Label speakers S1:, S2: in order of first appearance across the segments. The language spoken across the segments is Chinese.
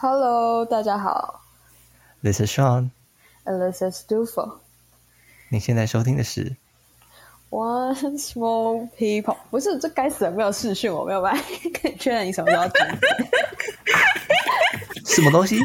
S1: Hello，大家好
S2: This is Sean。
S1: ，and this is Dufo。
S2: 你现在收听的是
S1: One small people，不是这该死的没有视讯，我没有办法可以确认你什么时候听。
S2: 什么东西？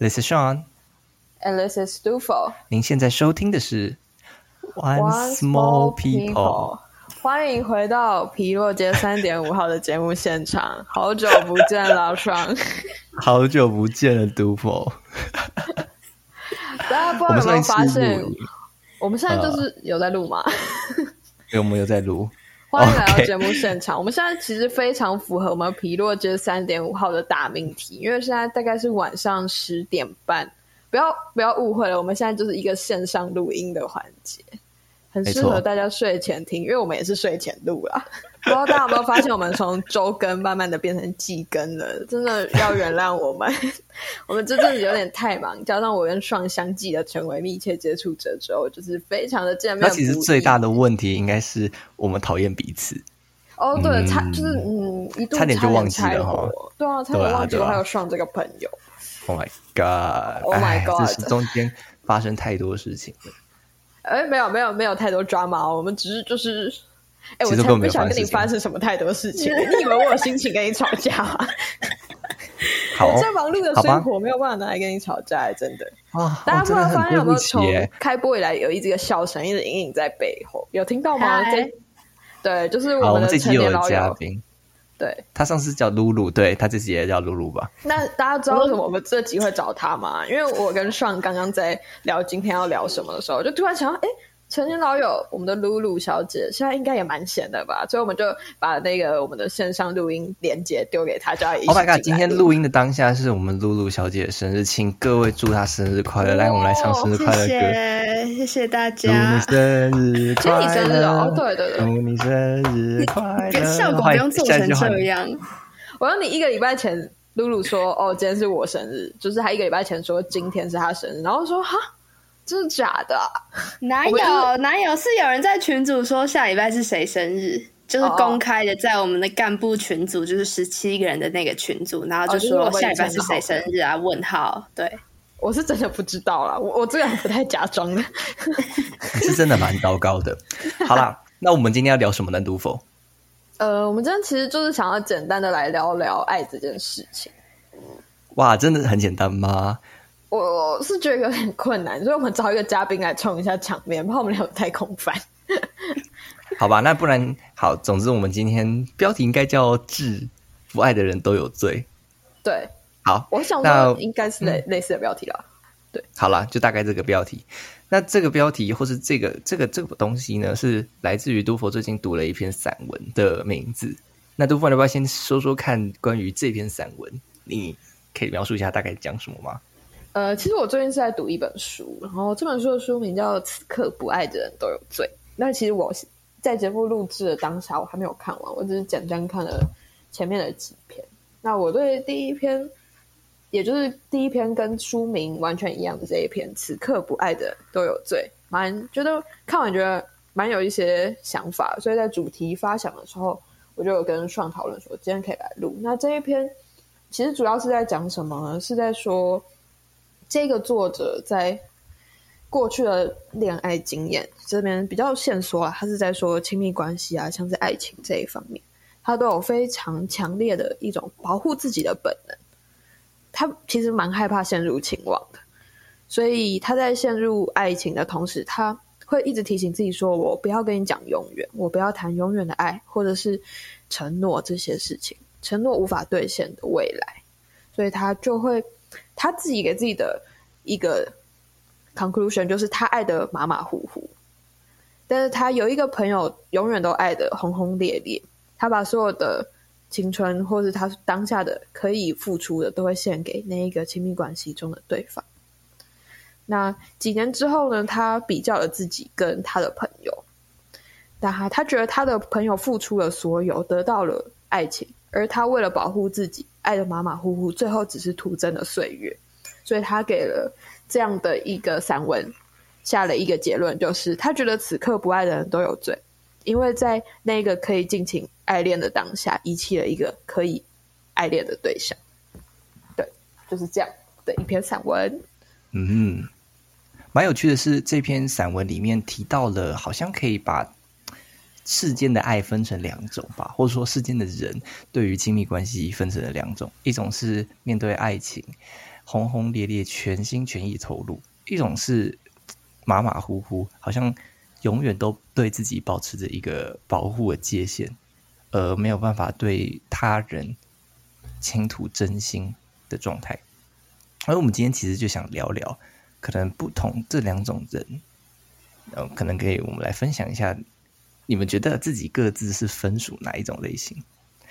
S2: This is Sean。
S1: ，and this is Dufo。
S2: 您现在收听的是 One Small People。
S1: 欢迎回到皮洛街三点五号的节目现场，好久不见，老双。
S2: 好久不见了，，Dufo。
S1: 大家不知道有没有发现我们现在就是有在录吗？
S2: 因为我们有在录。
S1: 欢迎来到节目现场。我们现在其实非常符合我们皮洛街三点五号的大命题，因为现在大概是晚上十点半。不要不要误会了，我们现在就是一个线上录音的环节，很适合大家睡前听，因为我们也是睡前录啦。不知道大家有没有发现，我们从周更慢慢的变成季更了，真的要原谅我们。我们这阵子有点太忙，加上我跟双相继的成为密切接触者之后，就是非常的见面。
S2: 那其实最大的问题应该是我们讨厌彼此。
S1: 哦，对，
S2: 嗯
S1: 差就是嗯，一度
S2: 差点就忘记了
S1: 对啊，差点忘记我
S2: 对啊
S1: 还有上这个朋友。
S2: Oh my god!
S1: Oh my
S2: 哎
S1: god
S2: 这是中间发生太多事情了。
S1: 哎，没有没有没有太多抓马，我们只是就是，哎，我才不想跟你
S2: 发生
S1: 什么太多事情。你以为我有心情跟你吵架吗？
S2: 好
S1: 我最忙碌的生活没有办法拿来跟你吵架，哎真的。
S2: 啊，
S1: 大家不知道
S2: 我真的很
S1: 发现有没有从。开播以来有一这个笑声一直隐隐在背后，有听到吗？对，就是，
S2: 我
S1: 们的成年老友。
S2: 嘉宾，
S1: 对，
S2: 他上次叫露露，对他这次也叫露露吧？
S1: 那大家知道为什么我们这集会找他吗？因为我跟上刚刚在聊今天要聊什么的时候，就突然想到，哎，成年老友，我们的露露小姐现在应该也蛮闲的吧？所以我们就把那个我们的线上录音连接丢给她，叫她一起
S2: Oh my god！今天录音的当下是我们露露小姐的生日，请各位祝她生日快乐！来，我们来唱生日快乐歌。
S3: 谢谢谢大
S2: 祝你
S3: 家。
S2: 生日
S1: 今天你
S2: 快
S1: 生日哦
S2: 乐！
S1: 对对对
S2: 祝你生日快乐！
S3: 效果不用做成这样，
S1: 我让你一个礼拜前，露露说：“哦，今天是我生日。”就是她一个礼拜前说今天是她生日，然后说：“哈，真的假的啊、
S3: 哪有哪有？是有人在群组说下礼拜是谁生日，就是
S1: 哦
S3: 公开的，在我们的干部群组，就是十七个人的那个群组，然后就
S1: 哦就是我们
S3: 说下礼拜是谁生日啊？问号，对，
S1: 我是真的不知道啦，我我这个人不太假装的。
S2: 你 是真的蛮糟糕的。好啦，那我们今天要聊什么呢？读否？
S1: 呃，我们今天其实就是想要简单的来聊聊爱这件事情。
S2: 哇，真的很简单吗？
S1: 我是觉得有点困难，所以我们找一个嘉宾来冲一下场面，怕我们俩太空泛。
S2: 好吧，那不然好，总之我们今天标题应该叫“致不爱的人都有罪
S1: 对，”。
S2: 好，
S1: 我想
S2: 那
S1: 应该是类、类似的标题啦。
S2: 好啦，就大概这个标题。那这个标题或是这个这个这个东西呢，是来自于杜佛最近读了一篇散文的名字。那杜佛要不要先说说看关于这篇散文？你可以描述一下大概讲什么吗？
S1: 呃，其实我最近是在读一本书，然后这本书的书名叫《此刻不爱的人都有罪》。那其实我在节目录制的当下，我还没有看完，我只是简单看了前面的几篇。那我对第一篇，也就是第一篇跟书名完全一样的这一篇“此刻不爱的人都有罪”，蛮觉得看完觉得蛮有一些想法，所以在主题发想的时候，我就有跟爽讨论说，今天可以来录。那这一篇其实主要是在讲什么呢？是在说。这个作者在过去的恋爱经验这边比较线索啊，他是在说亲密关系啊，像是爱情这一方面，他都有非常强烈的一种保护自己的本能。他其实蛮害怕陷入情网的，所以他在陷入爱情的同时，他会一直提醒自己说：“我不要跟你讲永远，我不要谈永远的爱，或者是承诺这些事情，承诺无法兑现的未来。”所以他就会。他自己给自己的一个 conclusion 就是他爱的马马虎虎，但是他有一个朋友永远都爱的轰轰烈烈，他把所有的青春或是他当下的可以付出的都会献给那一个亲密关系中的对方。那几年之后呢，他比较了自己跟他的朋友，但他他觉得他的朋友付出了所有，得到了爱情，而他为了保护自己，爱的马马虎虎，最后只是徒增了岁月。所以他给了这样的一个散文，下了一个结论，就是他觉得此刻不爱的人都有罪，因为在那个可以尽情爱恋的当下，遗弃了一个可以爱恋的对象。对，就是这样的一篇散文。
S2: 嗯，蛮有趣的是，这篇散文里面提到了，好像可以把世间的爱分成两种吧，或者说世间的人对于亲密关系分成了两种，一种是面对爱情。轰轰烈烈，全心全意投入；一种是马马虎虎，好像永远都对自己保持着一个保护的界限，而没有办法对他人倾吐真心的状态。而我们今天其实就想聊聊，可能不同这两种人，然后可能可以我们来分享一下，你们觉得自己各自是分属哪一种类型？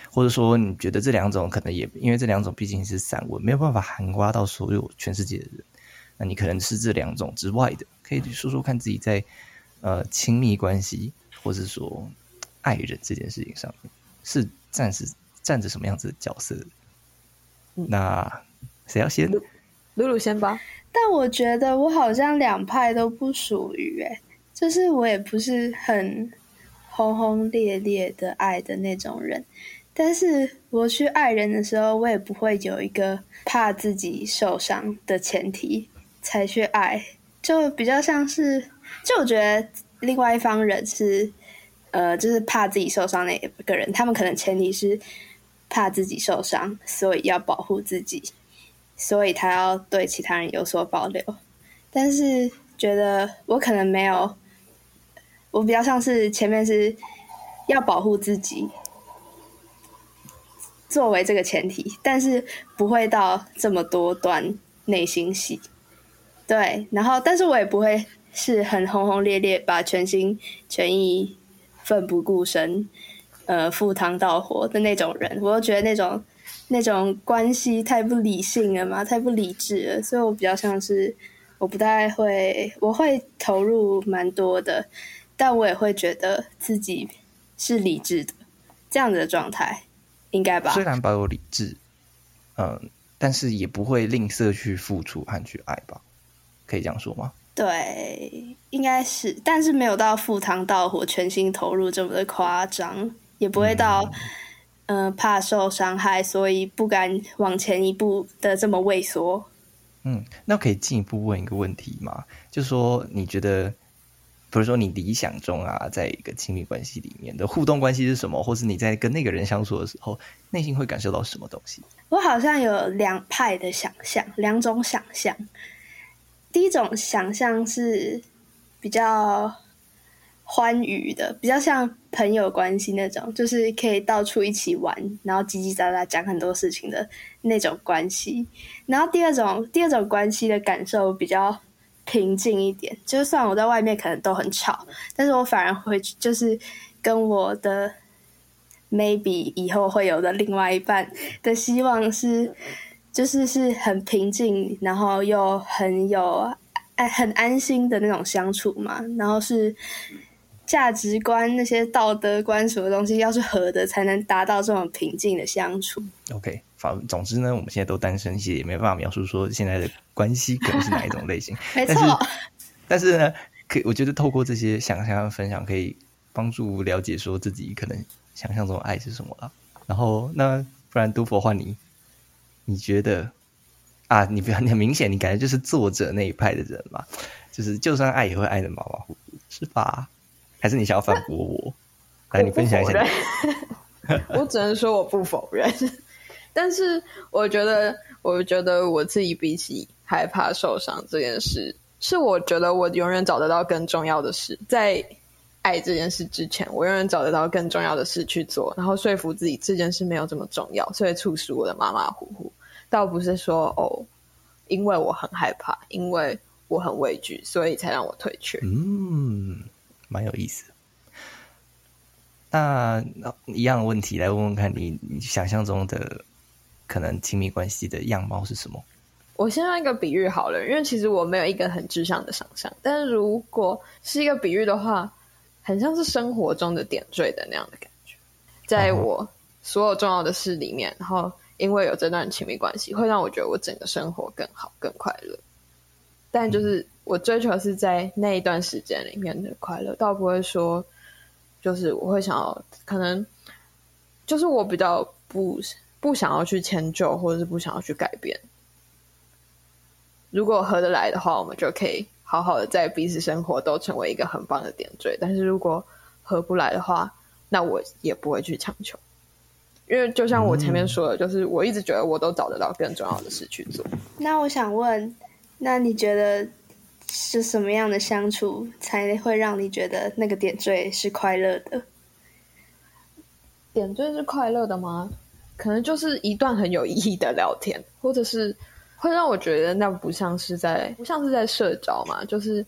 S2: 或者说，你觉得这两种可能也因为这两种毕竟是散文，没有办法涵盖到所有全世界的人。那你可能是这两种之外的，可以说说看自己在呃亲密关系，或者说爱人这件事情上面，是暂时站着什么样子的角色？那谁要先？
S1: 露露先吧。
S3: 但我觉得我好像两派都不属于，哎，就是我也不是很轰轰烈烈的爱的那种人。但是我去爱人的时候，我也不会有一个怕自己受伤的前提才去爱，就比较像是，就我觉得另外一方人是，呃，就是怕自己受伤那个人，他们可能前提是怕自己受伤，所以要保护自己，所以他要对其他人有所保留。但是觉得我可能没有，我比较像是前面是要保护自己。作为这个前提，但是不会到这么多段内心戏，对。然后，但是我也不会是很轰轰烈烈，把全心全意、奋不顾身、呃，赴汤蹈火的那种人。我又觉得那种那种关系太不理性了嘛，太不理智了。所以我比较像是，我不太会，我会投入蛮多的，但我也会觉得自己是理智的这样子的状态。应该吧。
S2: 虽然保有理智，嗯，但是也不会吝啬去付出和去爱吧？可以这样说吗？
S3: 对，应该是，但是没有到赴汤蹈火、全心投入这么的夸张，也不会到，嗯，怕受伤害，所以不敢往前一步的这么畏缩。
S2: 嗯，那可以进一步问一个问题吗？就说你觉得？比如说，你理想中啊，在一个亲密关系里面的互动关系是什么？或是你在跟那个人相处的时候，内心会感受到什么东西？
S3: 我好像有两派的想象，两种想象。第一种想象是比较欢愉的，比较像朋友关系那种，就是可以到处一起玩，然后叽叽喳喳讲很多事情的那种关系。然后第二种，第二种关系的感受比较。平静一点，就算我在外面可能都很吵，但是我反而会就是跟我的 maybe 以后会有的另外一半的希望是，就是是很平静，然后又很有很安心的那种相处嘛，然后是。价值观那些道德观什么东西，要是合的，才能达到这种平静的相处。
S2: OK，反总之呢，我们现在都单身，其实也没办法描述说现在的关系可能是哪一种类型。
S3: 没错，
S2: 但是呢，可我觉得透过这些想象分享，可以帮助了解说自己可能想象中的爱是什么了。然后，那不然都佛换你，你觉得啊，你不要很明显，你感觉就是作者那一派的人嘛，就是就算爱也会爱的马马虎虎，是吧？还是你想要反驳我？来，你分享一下。
S1: 我只能说我不否认，但是我觉得，我觉得我自己比起害怕受伤这件事，是我觉得我永远找得到更重要的事。在爱这件事之前，我永远找得到更重要的事去做，然后说服自己这件事没有这么重要，所以促使我的马马虎虎。倒不是说哦，因为我很害怕，因为我很畏惧，所以才让我退却。
S2: 嗯。蛮有意思，那一样的问题来问问看你，你想象中的可能亲密关系的样貌是什么？
S1: 我先用一个比喻好了，因为其实我没有一个很具象的想象，但是如果是一个比喻的话，很像是生活中的点缀的那样的感觉，在我所有重要的事里面，然后因为有这段亲密关系，会让我觉得我整个生活更好、更快乐。但就是我追求是在那一段时间里面的快乐，倒不会说，就是我会想要，可能就是我比较不不想要去迁就，或者是不想要去改变。如果合得来的话，我们就可以好好的在彼此生活都成为一个很棒的点缀。但是如果合不来的话，那我也不会去强求，因为就像我前面说的，就是我一直觉得我都找得到更重要的事去做。
S3: 那我想问，那你觉得是什么样的相处才会让你觉得那个点缀是快乐的？
S1: 点缀是快乐的吗？可能就是一段很有意义的聊天，或者是。会让我觉得那不像是在不像是在社交嘛，就是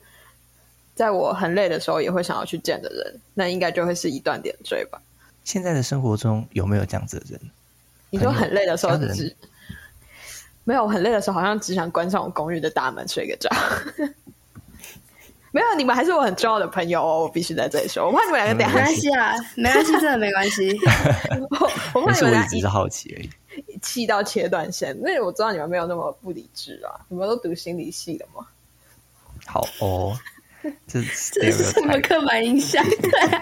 S1: 在我很累的时候也会想要去见的人，那应该就会是一段点缀吧。
S2: 现在的生活中有没有这样子的人？
S1: 你说很累的时候只没有我很累的时候，好像只想关上我公寓的大门睡个觉。没有，你们还是我很重要的朋友哦，我必须在这里说，我怕你们两个等下
S3: 没关系啊，没关系，真的没关系。
S1: 我我怕你们俩
S2: 只是好奇而已。
S1: 气到切断线，因为我知道你们没有那么不理智啊，你们都读心理系的吗？
S2: 好哦，这
S3: 这是什么刻板印象？
S2: 对啊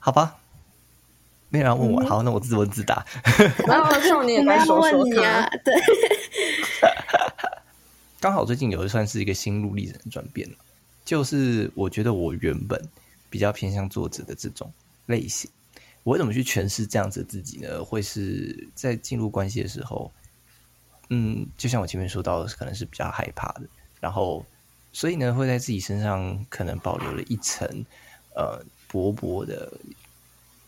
S2: 好吧，没有人问我，好，那我自问自答。
S1: 然后送你也来说说
S3: 看，对。
S2: 刚好最近有一算是一个心路历程的转变了，就是我觉得我原本比较偏向作者的这种类型。我怎么去诠释这样子的自己呢？会是在进入关系的时候，嗯，就像我前面说到的，可能是比较害怕的，然后所以呢，会在自己身上可能保留了一层呃薄薄的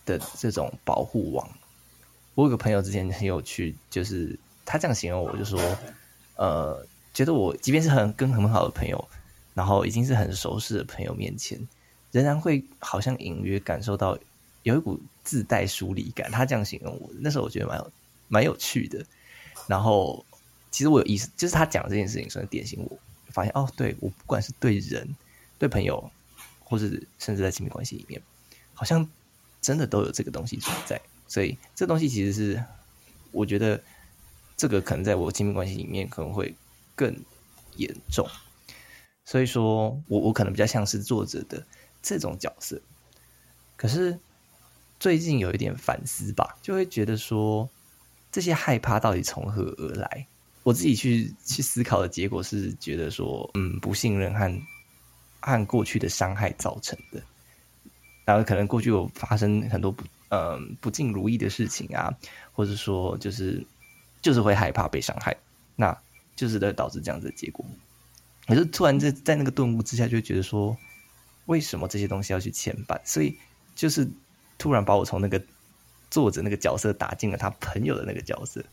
S2: 的这种保护网。我有个朋友之前很有趣，就是他这样形容我，就说呃，觉得我即便是很跟很好的朋友，然后已经是很熟识的朋友面前，仍然会好像隐约感受到有一股。自带疏离感，他这样形容我，那时候我觉得蛮有蛮有趣的。然后，其实我有意思，就是他讲这件事情，算是点醒我，发现哦，对我不管是对人、对朋友，或是甚至在亲密关系里面，好像真的都有这个东西存在。所以，这东西其实是我觉得这个可能在我亲密关系里面可能会更严重。所以说我我可能比较像是作者的这种角色，可是。最近有一点反思吧，就会觉得说这些害怕到底从何而来？我自己去去思考的结果是觉得说，嗯，不信任和和过去的伤害造成的。然后可能过去有发生很多不嗯不尽如意的事情啊，或者说就是就是会害怕被伤害，那就是在导致这样子的结果。可是突然在在那个顿悟之下，就觉得说，为什么这些东西要去牵绊？所以就是。突然把我从那个作者那个角色打进了他朋友的那个角色，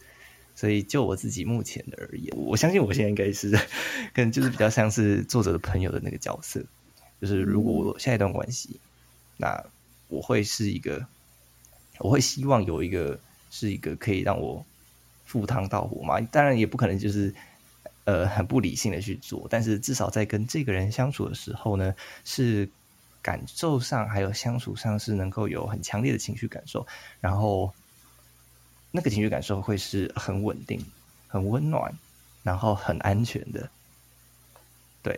S2: 所以就我自己目前的而言，我相信我现在应该是可能就是比较像是作者的朋友的那个角色。就是如果我下一段关系，那我会是一个，我会希望有一个是一个可以让我赴汤蹈火嘛。当然也不可能就是呃很不理性的去做，但是至少在跟这个人相处的时候呢，是。感受上还有相处上是能够有很强烈的情绪感受，然后那个情绪感受会是很稳定、很温暖，然后很安全的。对，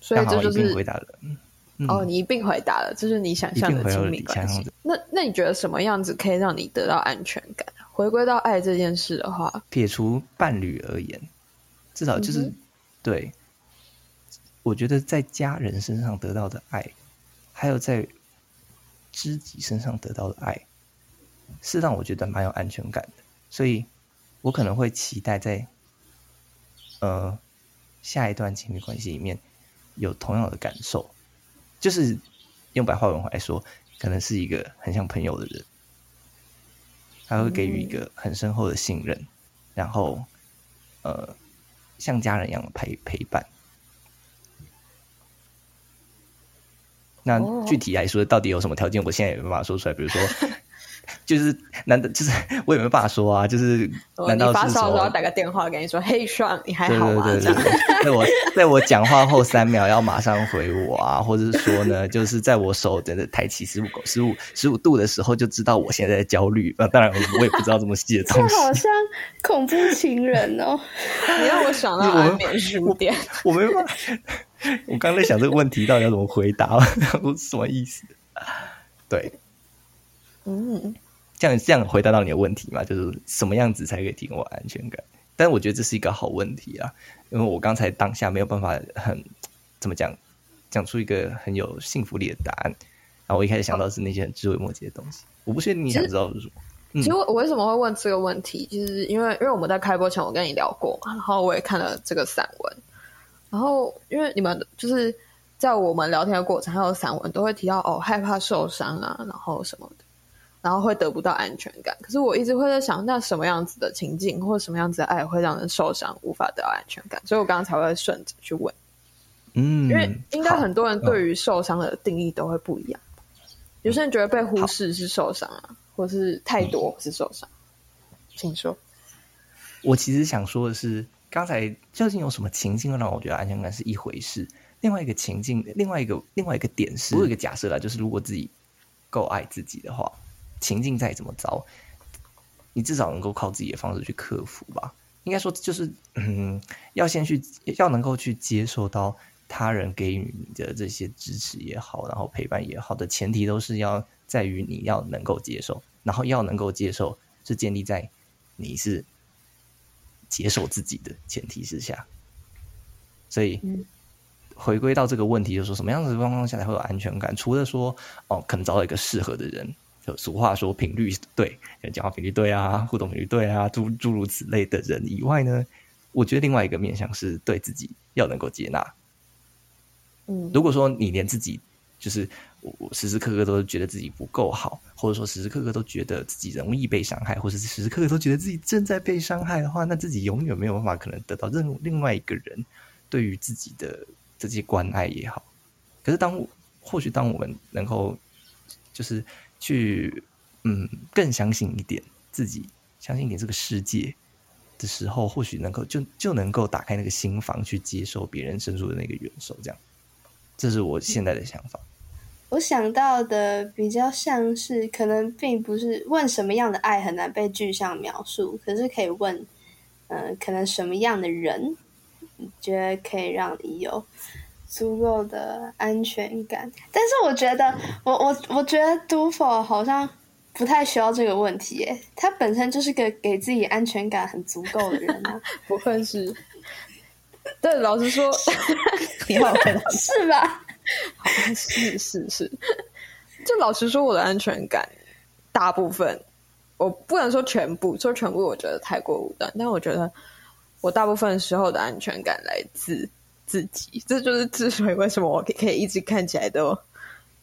S1: 所以这就是
S2: 回答了。
S1: 哦，你一并回答了，这是你想象的亲密关系。那那你觉得什么样子可以让你得到安全感？回归到爱这件事的话，
S2: 撇除伴侣而言，至少就是对。我觉得在家人身上得到的爱，还有在知己身上得到的爱，是让我觉得蛮有安全感的。所以，我可能会期待在呃下一段亲密关系里面有同样的感受，就是用白话文来说，可能是一个很像朋友的人，他会给予一个很深厚的信任，然后呃像家人一样陪陪伴。那具体来说，到底有什么条件？我现在也没办法说出来。比如说，就是难道就是我也没办法说啊？就是难道
S1: 哦发
S2: 是说
S1: 烧的时候打个电话跟你说：“嘿，爽，你还
S2: 对
S1: 好吗？”
S2: 对对
S1: 这样
S2: 对，对在我在我讲话后三秒要马上回我啊，或者是说呢，就是在我手真的抬起十五十五十五度的时候，就知道我现在在焦虑。呃，当然我我也不知道这么细的
S3: 这
S2: 东西。
S3: 好像恐怖情人哦。
S1: 你让我想到
S2: 我
S1: 安眠书店。
S2: 我没办法，我刚刚在想这个问题到底要怎么回答，我什么意思？对，
S1: 嗯，
S2: 这样这样回答到你的问题嘛，就是什么样子才可以提供我安全感？但我觉得这是一个好问题啊，因为我刚才当下没有办法很怎么讲，讲出一个很有幸福力的答案。然后我一开始想到是那些很枝微末节的东西，我不确定你想知道是什么。
S1: 其实我我为什么会问这个问题，就是因为因为我们在开播前我跟你聊过嘛，然后我也看了这个散文，然后因为你们就是在我们聊天的过程还有散文都会提到哦害怕受伤啊，然后什么的，然后会得不到安全感。可是我一直会在想，那什么样子的情境或什么样子的爱会让人受伤，无法得到安全感？所以我刚刚才会顺着去问，
S2: 嗯，
S1: 因为应该很多人对于受伤的定义都会不一样。有些人觉得被忽视是受伤啊，或是太多是受伤。请说。
S2: 我其实想说的是，刚才究竟有什么情境会让我觉得安全感是一回事？另外一个情境，另外一个另外一个点是，我有一个假设啦，就是如果自己够爱自己的话，情境再怎么糟，你至少能够靠自己的方式去克服吧。应该说，就是嗯，要先去，要能够去接受到他人给予你的这些支持也好，然后陪伴也好的前提，都是要在于你要能够接受，然后要能够接受是建立在你是接受自己的前提之下。所以，回归到这个问题，就是说什么样子的状况下才会有安全感？除了说哦，可能找到一个适合的人，就俗话说频率对，讲话频率对啊，互动频率对啊，诸诸如此类的人以外呢，我觉得另外一个面向是对自己要能够接纳。
S1: 嗯，
S2: 如果说你连自己就是我我时时刻刻都觉得自己不够好，或者说时时刻刻都觉得自己容易被伤害，或者是时时刻刻都觉得自己正在被伤害的话，那自己永远没有办法可能得到任另外一个人对于自己的这些关爱也好。可是当或许当我们能够就是去嗯更相信一点自己，相信一点这个世界的时候，或许能够就就能够打开那个心房去接受别人伸出的那个援手，这样。这是我现在的想法。
S3: 我想到的比较像是，可能并不是问什么样的爱很难被具象描述，可是可以问，嗯、可能什么样的人，觉得可以让你有足够的安全感？但是我觉得，我我我觉得杜否好像不太需要这个问题，耶，他本身就是个给自己安全感很足够的人啊，
S1: 不愧是。对，老实说，你好
S3: 是吧？
S1: 是是是，就老实说，我的安全感大部分，我不能说全部，说全部我觉得太过武断，但我觉得我大部分时候的安全感来自自己，这就是之所以为什么我可以一直看起来都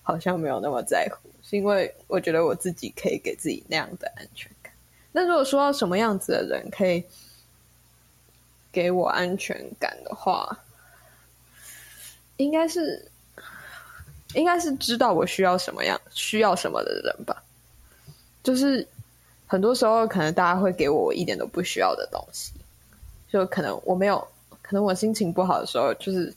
S1: 好像没有那么在乎，是因为我觉得我自己可以给自己那样的安全感。那如果说到什么样子的人可以给我安全感的话，应该是应该是知道我需要什么样、需要什么的人吧。就是很多时候，可能大家会给我我一点都不需要的东西，就可能我没有，可能我心情不好的时候，就是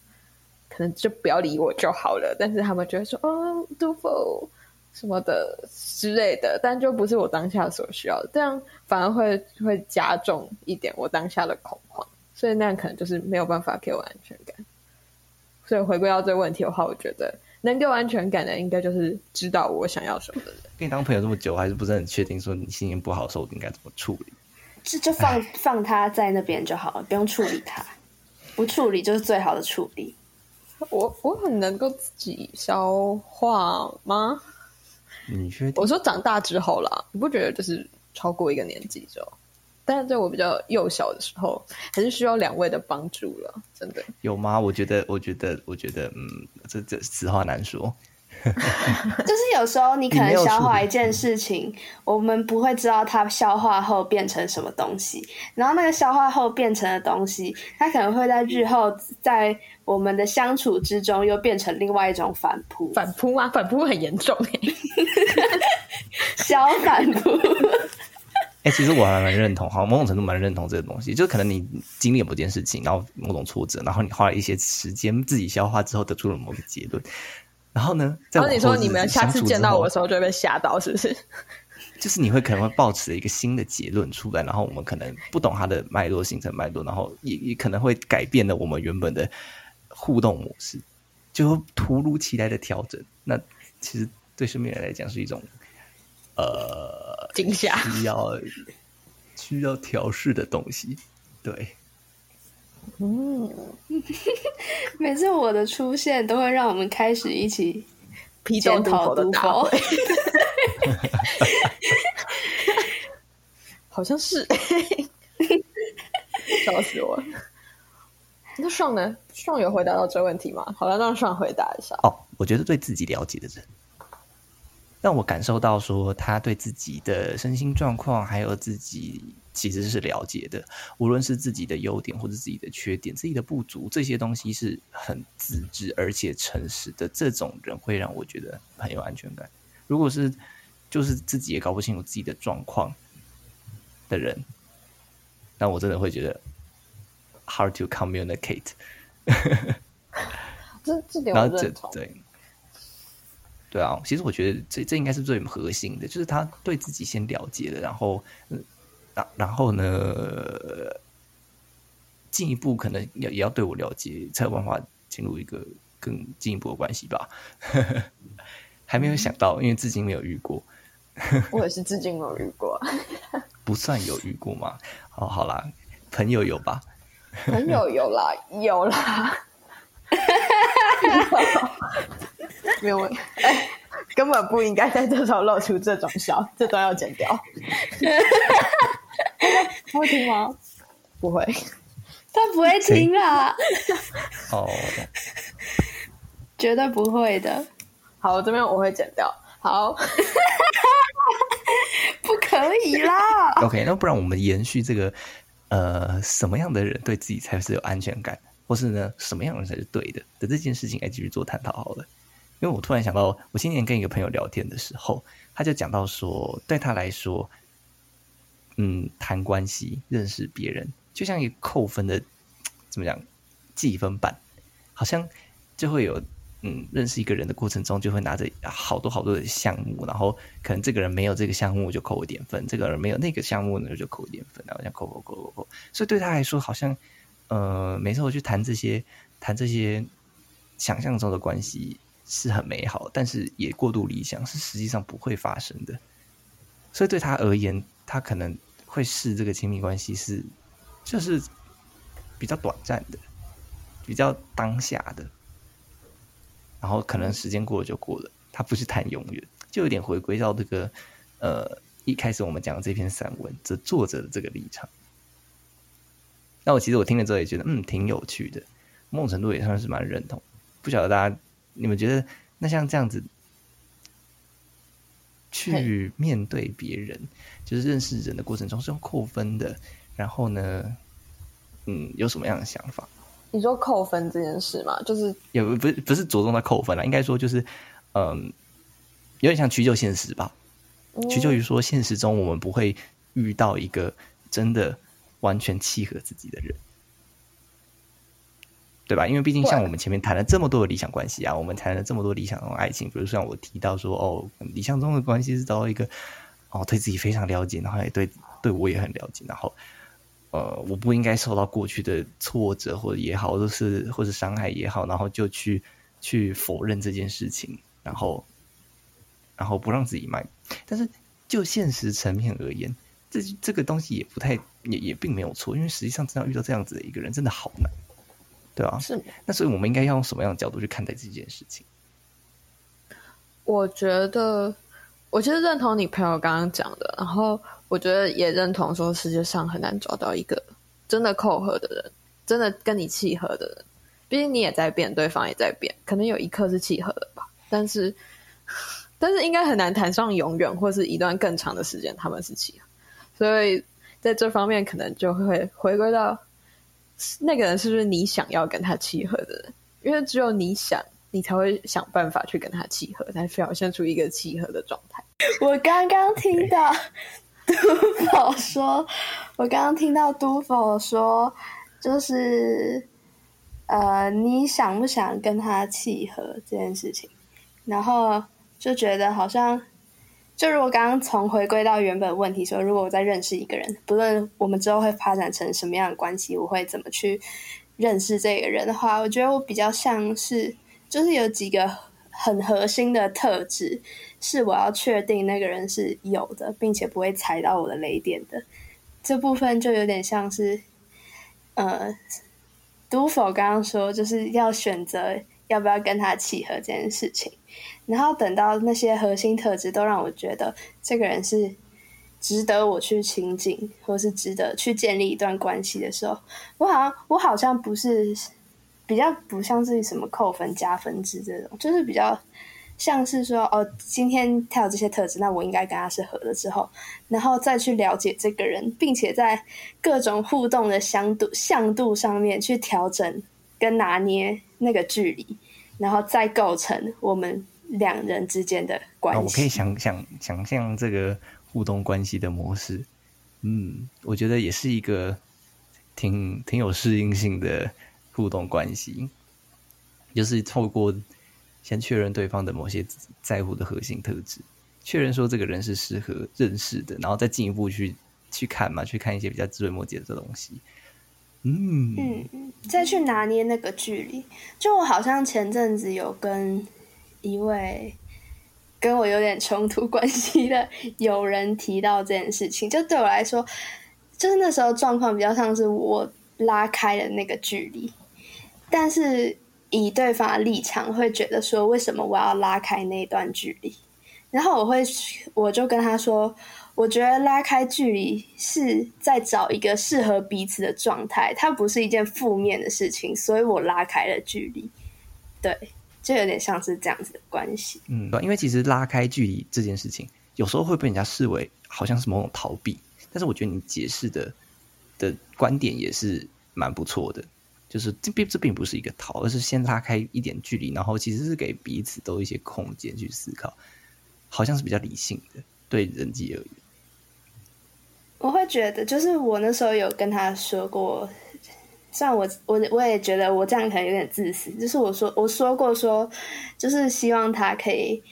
S1: 可能就不要理我就好了。但是他们就会说：“哦，杜否什么的之类的。”但就不是我当下所需要的，这样反而会会加重一点我当下的恐慌。所以那样可能就是没有办法给我安全感。所以回归到这个问题的话，我觉得能给我安全感的，应该就是知道我想要什么的人。
S2: 跟你当朋友这么久，我还是不是很确定，说你心情不好的时候应该怎么处理。
S3: 就就放放他在那边就好了，不用处理他，不处理就是最好的处理。
S1: 我我很能够自己消化吗？
S2: 你确定？
S1: 我说长大之后啦，你不觉得就是超过一个年纪之后？但是在我比较幼小的时候，还是需要两位的帮助了，真的。
S2: 有吗？我觉得，我觉得，我觉得，嗯，这这实话难说。
S3: 就是有时候你可能消化一件事情，我们不会知道它消化后变成什么东西，然后那个消化后变成的东西，它可能会在日后在我们的相处之中又变成另外一种反扑。
S1: 反扑啊？反扑很严重 欸
S3: 小反扑。
S2: 哎、其实我还蛮认同，好像某种程度蛮认同这个东西，就可能你经历某件事情，然后某种挫折，然后你花了一些时间自己消化之后，得出了某个结论。然后呢，在
S1: 然后你说你们下次见到我的
S2: 时
S1: 时候就会被吓到，是不是？
S2: 就是你会可能会抱持一个新的结论出来，然后我们可能不懂它的脉络、形成脉络，然后也也可能会改变了我们原本的互动模式，就会突如其来的调整。那其实对身边人来讲是一种呃
S1: 惊吓。
S2: 需要需要调试的东西。对，
S1: 嗯，
S3: 每次我的出现都会让我们开始一起
S1: 批斗
S3: 检讨
S1: 杜佛的大会，好像是，笑死我了。那爽呢？爽有回答到这个问题吗？好了，让爽回答一下。
S2: 哦，我觉得对自己了解的人，让我感受到说他对自己的身心状况还有自己其实是了解的，无论是自己的优点或者自己的缺点、自己的不足，这些东西是很自知而且诚实的。这种人会让我觉得很有安全感。如果是就是自己也搞不清楚自己的状况的人，那我真的会觉得 hard to communicate。
S1: 这这点我认同。
S2: 对对啊，其实我觉得这这应该是最核心的，就是他对自己先了解了，然后嗯，然然后呢，进一步可能也也要对我了解，才有办法进入一个更进一步的关系吧。还没有想到，因为至今没有遇过，
S1: 我也是至今没有遇过，
S2: 不算有遇过嘛。哦，好啦，朋友有吧？
S1: 朋友有啦，有啦，没有问题，哎，根本不应该在这时候露出这种笑，这段要剪掉。他会听吗？不会。
S3: 他不会听啦，
S2: 哦，
S3: 绝对不会的，
S1: 好，这边我会剪掉。好，
S3: 不可以啦。
S2: OK，那不然我们延续这个，呃，什么样的人对自己才是有安全感，或是呢，什么样的人才是对的的这件事情来继续做探讨好了。因为我突然想到，我今年跟一个朋友聊天的时候，他就讲到说，对他来说，嗯，谈关系、认识别人，就像一个扣分的，怎么讲，计分板，好像就会有。嗯，认识一个人的过程中，就会拿着好多好多的项目，然后可能这个人没有这个项目就扣一点分，这个人没有那个项目呢就扣一点分，然后这样扣扣扣扣扣。所以对他来说，好像呃，每次我去谈这些谈这些想象中的关系是很美好，但是也过度理想，是实际上不会发生的。所以对他而言，他可能会视这个亲密关系是就是比较短暂的，比较当下的。然后可能时间过了就过了，他不是谈永远，就有点回归到这个呃一开始我们讲的这篇散文这作者的这个立场。那我其实我听了之后也觉得嗯挺有趣的，某种程度也算是蛮认同。不晓得大家你们觉得那像这样子去面对别人，就是认识人的过程中是用扣分的，然后呢，嗯，有什么样的想法？
S1: 你说扣分这件事嘛，就是
S2: 也不不是不是着重在扣分啦，应该说就是，嗯，有点像屈就现实吧。屈就于说，现实中我们不会遇到一个真的完全契合自己的人，对吧？因为毕竟像我们前面谈了这么多的理想关系啊，我们谈了这么多理想中的爱情，比如像我提到说，哦，理想中的关系是找到一个哦对自己非常了解，然后也对对我也很了解，然后。呃，我不应该受到过去的挫折或者也好，或者是或者伤害也好，然后就去去否认这件事情，然后然后不让自己卖。但是就现实层面而言，这这个东西也不太也也并没有错，因为实际上真的遇到这样子的一个人，真的好难，对、啊？
S1: 是。
S2: 那所以我们应该要用什么样的角度去看待这件事情？
S1: 我觉得，我其实认同你朋友刚刚讲的，然后。我觉得也认同说，世界上很难找到一个真的扣合的人，真的跟你契合的人。毕竟你也在变，对方也在变，可能有一刻是契合的吧。但是，但是应该很难谈上永远，或是一段更长的时间他们是契合。所以在这方面，可能就会回归到那个人是不是你想要跟他契合的人？因为只有你想，你才会想办法去跟他契合，才表现出一个契合的状态。
S3: 我刚刚听到 都否说，我刚刚听到都否说，就是呃，你想不想跟他契合这件事情，然后就觉得好像，就如果刚刚从回归到原本问题说，如果我在认识一个人，不论我们之后会发展成什么样的关系，我会怎么去认识这个人的话，我觉得我比较像是，就是有几个很核心的特质。是我要确定那个人是有的，并且不会踩到我的雷点的这部分，就有点像是，呃，都否刚刚说就是要选择要不要跟他契合这件事情，然后等到那些核心特质都让我觉得这个人是值得我去亲近，或是值得去建立一段关系的时候，我好像我好像不是比较不像是什么扣分加分制这种，就是比较。像是说哦，今天他有这些特质，那我应该跟他是合的。之后，然后再去了解这个人，并且在各种互动的相度、相度上面去调整跟拿捏那个距离，然后再构成我们两人之间的关系。
S2: 我可以想想想象这个互动关系的模式。嗯，我觉得也是一个挺挺有适应性的互动关系，就是透过。先确认对方的某些在乎的核心特质，确认说这个人是适合认识的，然后再进一步去去看嘛，去看一些比较枝微末节的东西。嗯
S3: 嗯，再去拿捏那个距离。就我好像前阵子有跟一位跟我有点冲突关系的有人提到这件事情，就对我来说，就是那时候状况比较像是我拉开了那个距离，但是。以对方的立场会觉得说，为什么我要拉开那段距离？然后我会，我就跟他说，我觉得拉开距离是在找一个适合彼此的状态，它不是一件负面的事情，所以我拉开了距离。对，就有点像是这样子的关系。
S2: 嗯，因为其实拉开距离这件事情，有时候会被人家视为好像是某种逃避，但是我觉得你解释的的观点也是蛮不错的。就是这并这并不是一个逃，而是先拉开一点距离，然后其实是给彼此都一些空间去思考，好像是比较理性的对人际而言。
S3: 我会觉得，就是我那时候有跟他说过，虽然我我我也觉得我这样可能有点自私，就是我说我说过说，就是希望他可以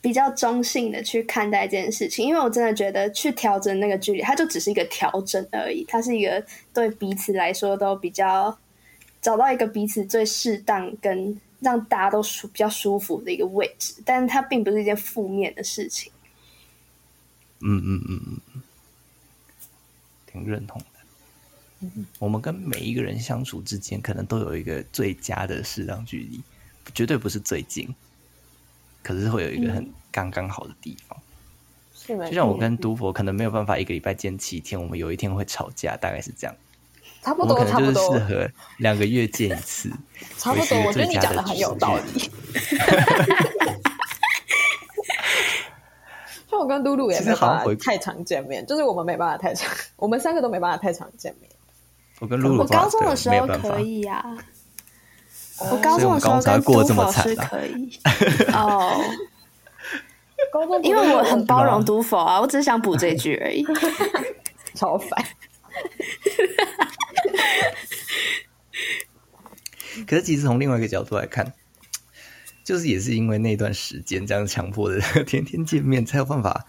S3: 比较中性的去看待这件事情，因为我真的觉得去调整那个距离，它就只是一个调整而已，它是一个对彼此来说都比较。找到一个彼此最适当跟让大家都舒比较舒服的一个位置，但是它并不是一件负面的事情。
S2: 嗯嗯嗯嗯，挺认同的。我们跟每一个人相处之间，可能都有一个最佳的适当距离，绝对不是最近，可是会有一个很刚刚好的地方。
S1: 是
S2: 就像我跟都佛，可能没有办法一个礼拜见七天，我们有一天会吵架，大概是这样。
S1: 差不多，差不多，
S2: 适合两个月见一次。
S1: 差不多，我觉得你讲的很有道理。像我跟露露也没办法太常见面，就是我们没办法太常，我们三个都没办法太常见面。
S2: 我跟露露，
S3: 我高中的时候可以呀。我高中的时候跟
S2: 过这么
S3: 是可以。
S1: 哦，高中
S3: 因为我很包容都否啊，我只是想补这句而已。
S1: 超烦。
S2: 可是，其实从另外一个角度来看，就是也是因为那段时间这样强迫的 天天见面，才有办法，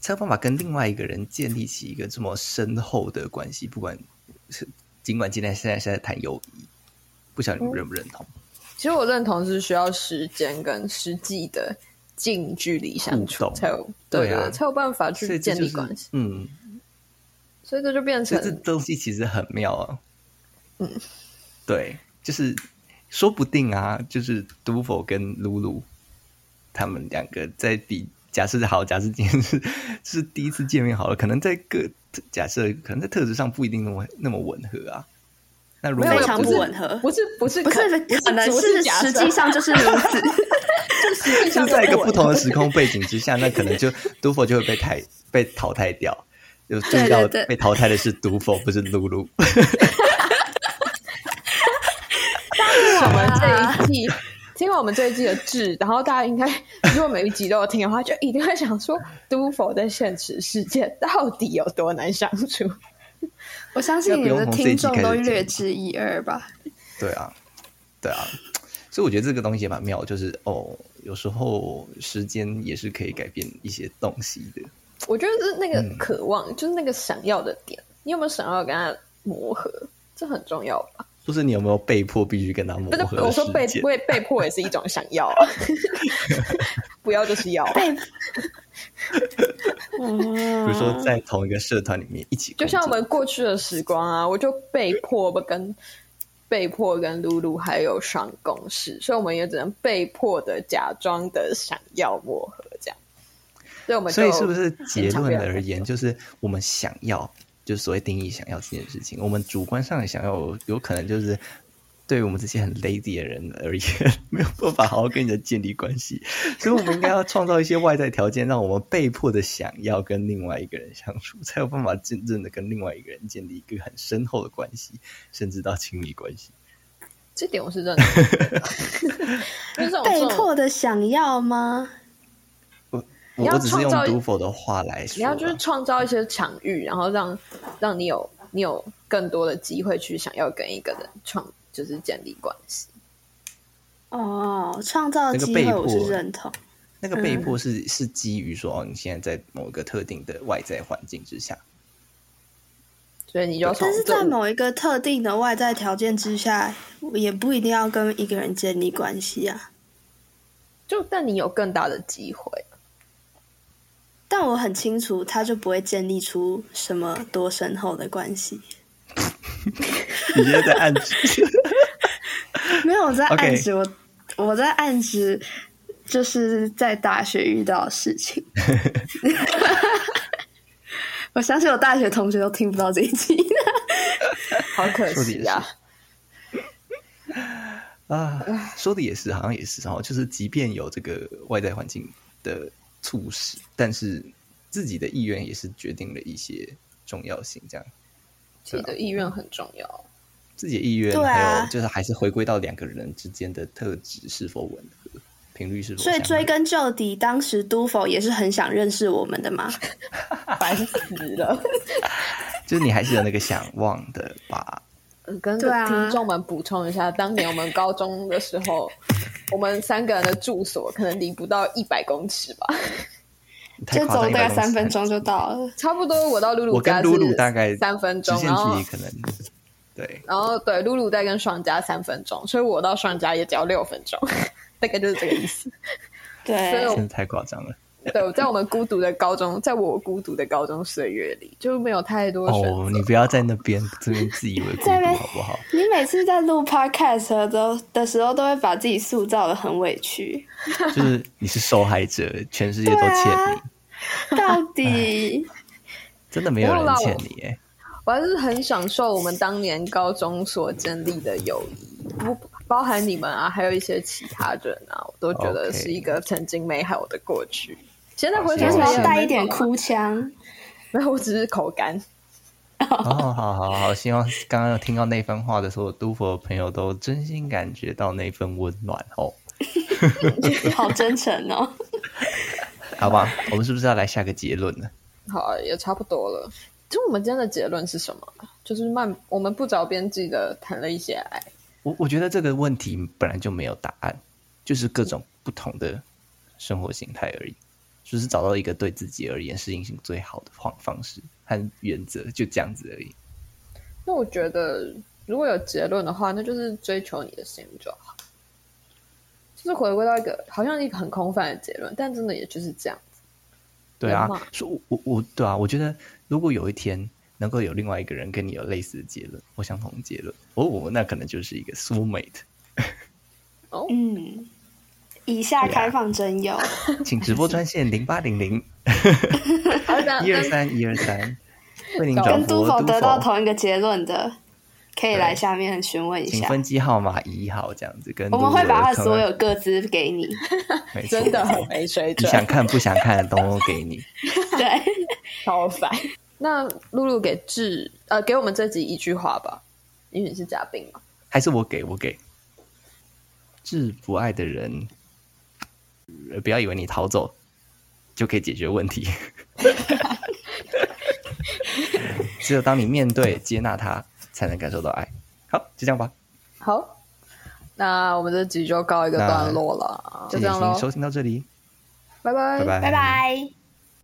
S2: 才有办法跟另外一个人建立起一个这么深厚的关系。不管是尽管今天现在是在谈友谊，不晓得你们认不认同？
S1: 其实我认同是需要时间跟实际的近距离相处才有对啊，才有办法去建立关系。
S2: 嗯。
S1: 所以这就变成
S2: 这东西其实很妙啊，
S1: 嗯，
S2: 对，就是说不定啊，就是杜否跟露露他们两个在比，假设好，假设今天是 是第一次见面好了，可能在各假设可能在特质上不一定那么那么吻合啊。那如果
S3: 非常不吻合，
S1: 不是不是
S3: 不是可能 是实际上就是如此，
S1: 就是就
S2: 在一个不同的时空背景之下，那可能就杜否就会被淘被淘汰掉。就注意到被淘汰的是毒否，不是露露。
S1: 但是我们这一季听完我们这一季的志，然后大家应该如果每一集都有听的话，就一定会想说，都否在现实世界到底有多难相处？
S3: 我相信你的听众都略知一二吧。
S2: 对啊，对啊，所以我觉得这个东西也蛮妙，就是哦，有时候时间也是可以改变一些东西的。
S1: 我觉得是那个渴望，就是那个想要的点，你有没有想要跟他磨合？这很重要吧？
S2: 不是你有没有被迫必须跟他磨合？
S1: 我说被被被迫也是一种想要啊，不要就是要。
S2: 比如说在同一个社团里面一起，
S1: 就像我们过去的时光啊，我就被迫不跟被迫跟露露还有上公事，所以我们也只能被迫的假装的想要磨合这样。所以我们
S2: 所以是不是结论而言，就是我们想要。就是所谓定义想要这件事情，我们主观上想要，有可能就是对于我们这些很 lazy 的人而言，没有办法好好跟人建立关系，所以我们应该要创造一些外在条件，让我们被迫的想要跟另外一个人相处，才有办法真正的跟另外一个人建立一个很深厚的关系，甚至到亲密关系。
S1: 这点我是认同。
S3: 被迫的想要吗？
S2: 我只是用读否的话来说，
S1: 你要就是创造一些场域，然后让让你有你有更多的机会去想要跟一个人创，就是建立关系。
S3: 哦，创造机会我是认同。
S2: 那个被迫是是基于说，哦，你现在在某一个特定的外在环境之下，
S1: 所以你就
S3: 但是在某一个特定的外在条件之下，也不一定要跟一个人建立关系啊。
S1: 就但你有更大的机会。
S3: 但我很清楚，他就不会建立出什么多深厚的关系。
S2: 你现在在暗指？
S3: 没有，我在暗指我，我在暗指，就是在大学遇到的事情。我相信我大学同学都听不到这一集，
S1: 好可惜啊！
S2: 啊，说的也是，好像也是哈，就是即便有这个外在环境的。促使，但是自己的意愿也是决定了一些重要性。这样，
S1: 自己的意愿很重要。
S2: 自己的意愿，还有就是还是回归到两个人之间的特质是否吻合，频率是否。
S3: 所以追根究底，当时都否也是很想认识我们的吗？
S1: 烦死了！
S2: 就是你还是有那个想望的吧？
S1: 跟听众们补充一下，当年我们高中的时候。我们三个人的住所可能离不到一百公尺吧，
S3: 就走大概三分钟就到了。
S1: 差不多，我到露露
S2: 家露露大概
S1: 三分钟，
S2: 然后可能对，
S1: 然后对露露在跟双家三分钟，所以我到双家也只要六分钟，大概就是这个意思。
S3: 对，
S2: 真的太夸张了。
S1: 对，在我们孤独的高中，在我孤独的高中岁月里，就没有太多
S2: 哦。你不要在那边这边自以为孤独 好不好？
S3: 你每次在录 podcast 都的时候，都会把自己塑造的很委屈，
S2: 就是你是受害者，全世界都欠
S3: 你。到 底
S2: 真的没有人欠你哎！
S1: 我还是很享受我们当年高中所建立的友谊，不包含你们啊，还有一些其他人啊，我都觉得是一个曾经美好的过去。现在回想起来，
S3: 带一点哭腔，
S1: 没有，我只是口干。
S2: 哦，好好好，希望刚刚听到那番话的时候，都佛朋友都真心感觉到那份温暖哦。
S3: 好真诚哦。
S2: 好吧，我们是不是要来下个结论呢？
S1: 好，也差不多了。就我们今天的结论是什么？就是慢，我们不着边际的谈了一些爱。
S2: 我我觉得这个问题本来就没有答案，就是各种不同的生活形态而已。就是找到一个对自己而言适应性最好的方方式和原则，就这样子而已。
S1: 那我觉得，如果有结论的话，那就是追求你的心就好。就是回归到一个好像一个很空泛的结论，但真的也就是这样子。
S2: 对啊，说我我对啊，我觉得如果有一天能够有另外一个人跟你有类似的结论或相同的结论，哦，那可能就是一个 soul mate。
S3: 哦，嗯。以下开放征友，
S2: 请直播专线零八零零。一二三一二三，为您
S3: 跟都否得到同一个结论的，可以来下面询问一下。
S2: 请分机号码一号这样子，跟
S3: 我们会把他所有各资给你，
S1: 真的很没水准。
S2: 你想看不想看的都给你，
S3: 对，
S1: 超烦。那露露给志呃给我们这集一句话吧，因为你是嘉宾嘛，
S2: 还是我给我给。致不爱的人，呃不要以为你逃走就可以解决问题。只有当你面对、接纳他，才能感受到爱。好，就这样吧。
S1: 好，那我们这集就告一个段落了，就这样
S2: 收听到这里，
S1: 拜拜
S2: 拜拜，
S3: 拜拜。